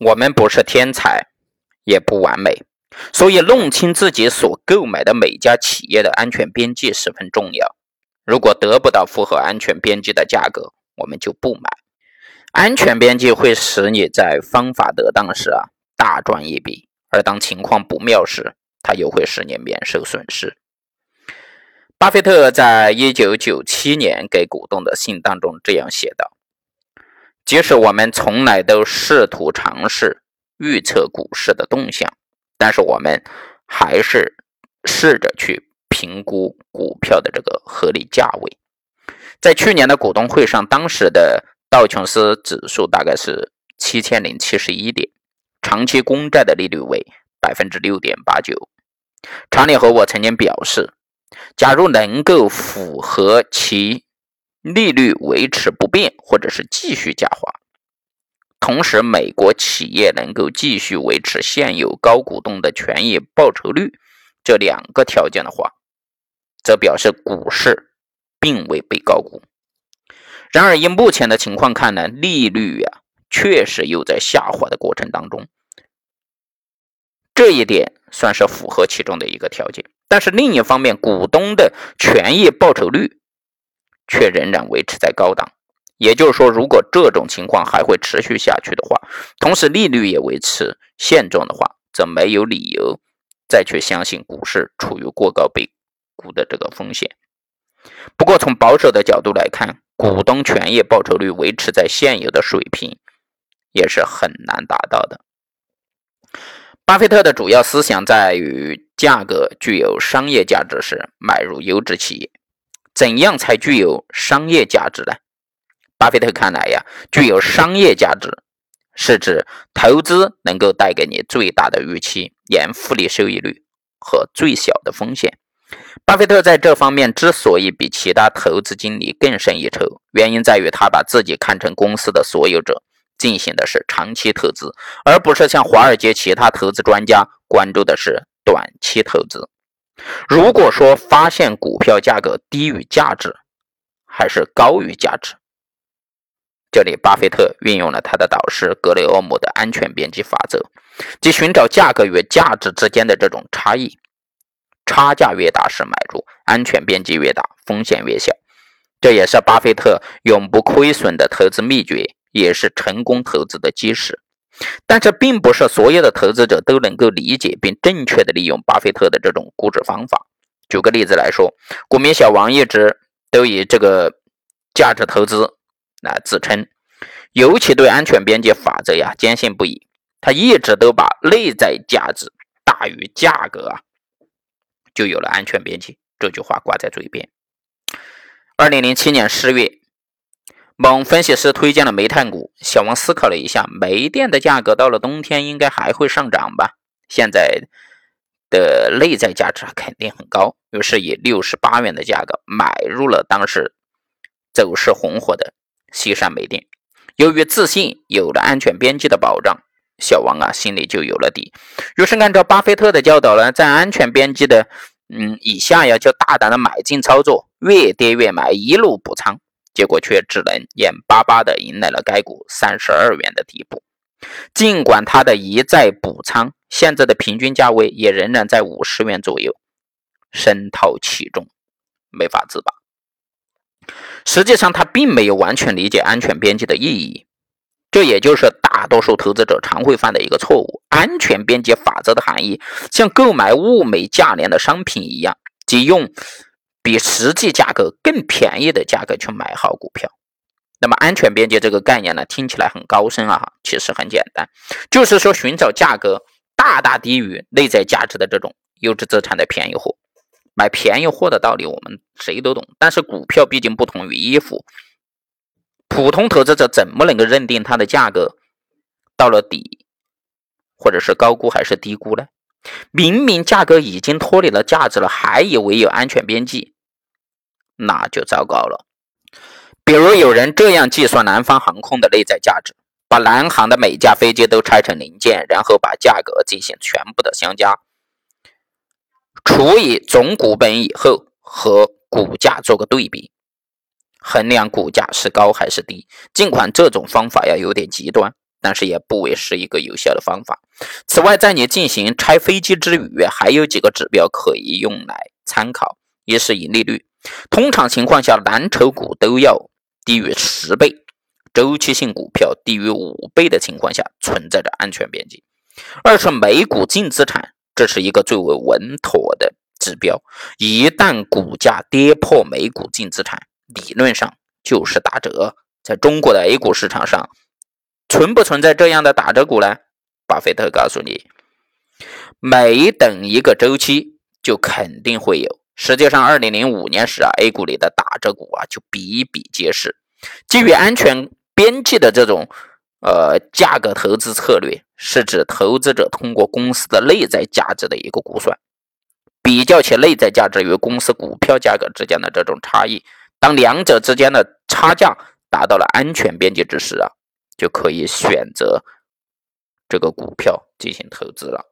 我们不是天才，也不完美，所以弄清自己所购买的每家企业的安全边际十分重要。如果得不到符合安全边际的价格，我们就不买。安全边际会使你在方法得当时啊大赚一笔，而当情况不妙时，它又会使你免受损失。巴菲特在一九九七年给股东的信当中这样写道。即使我们从来都试图尝试预测股市的动向，但是我们还是试着去评估股票的这个合理价位。在去年的股东会上，当时的道琼斯指数大概是七千零七十一点，长期公债的利率为百分之六点八九。查理和我曾经表示，假如能够符合其。利率维持不变，或者是继续下滑，同时美国企业能够继续维持现有高股东的权益报酬率这两个条件的话，则表示股市并未被高估。然而，以目前的情况看呢，利率呀确实又在下滑的过程当中，这一点算是符合其中的一个条件。但是另一方面，股东的权益报酬率。却仍然维持在高档，也就是说，如果这种情况还会持续下去的话，同时利率也维持现状的话，则没有理由再去相信股市处于过高被估的这个风险。不过，从保守的角度来看，股东权益报酬率维持在现有的水平也是很难达到的。巴菲特的主要思想在于，价格具有商业价值时，买入优质企业。怎样才具有商业价值呢？巴菲特看来呀，具有商业价值是指投资能够带给你最大的预期年复利收益率和最小的风险。巴菲特在这方面之所以比其他投资经理更胜一筹，原因在于他把自己看成公司的所有者，进行的是长期投资，而不是像华尔街其他投资专家关注的是短期投资。如果说发现股票价格低于价值，还是高于价值，这里巴菲特运用了他的导师格雷厄姆的安全边际法则，即寻找价格与价值之间的这种差异，差价越大是买入，安全边际越大，风险越小。这也是巴菲特永不亏损的投资秘诀，也是成功投资的基石。但这并不是所有的投资者都能够理解并正确的利用巴菲特的这种估值方法。举个例子来说，股民小王一直都以这个价值投资来自称，尤其对安全边际法则呀坚信不疑。他一直都把内在价值大于价格啊，就有了安全边际这句话挂在嘴边。二零零七年十月。某分析师推荐了煤炭股，小王思考了一下，煤电的价格到了冬天应该还会上涨吧？现在的内在价值肯定很高，于是以六十八元的价格买入了当时走势红火的西山煤电。由于自信有了安全边际的保障，小王啊心里就有了底。于是按照巴菲特的教导呢，在安全边际的嗯以下呀，就大胆的买进操作，越跌越买，一路补仓。结果却只能眼巴巴地迎来了该股三十二元的底部。尽管他的一再补仓，现在的平均价位也仍然在五十元左右，深套其中，没法自拔。实际上，他并没有完全理解安全边际的意义，这也就是大多数投资者常会犯的一个错误。安全边际法则的含义，像购买物美价廉的商品一样，即用。比实际价格更便宜的价格去买好股票，那么安全边界这个概念呢，听起来很高深啊，其实很简单，就是说寻找价格大大低于内在价值的这种优质资产的便宜货。买便宜货的道理我们谁都懂，但是股票毕竟不同于衣服，普通投资者怎么能够认定它的价格到了底，或者是高估还是低估呢？明明价格已经脱离了价值了，还以为有安全边际，那就糟糕了。比如有人这样计算南方航空的内在价值：把南航的每架飞机都拆成零件，然后把价格进行全部的相加，除以总股本以后和股价做个对比，衡量股价是高还是低。尽管这种方法要有点极端，但是也不为是一个有效的方法。此外，在你进行拆飞机之余，还有几个指标可以用来参考：一是盈利率，通常情况下蓝筹股都要低于十倍，周期性股票低于五倍的情况下存在着安全边际；二是每股净资产，这是一个最为稳妥的指标，一旦股价跌破每股净资产，理论上就是打折。在中国的 A 股市场上，存不存在这样的打折股呢？巴菲特告诉你，每等一个周期就肯定会有。实际上，二零零五年时啊，A 股里的打折股啊就比比皆是。基于安全边际的这种呃价格投资策略，是指投资者通过公司的内在价值的一个估算，比较其内在价值与公司股票价格之间的这种差异。当两者之间的差价达到了安全边际之时啊，就可以选择这个股票进行投资了。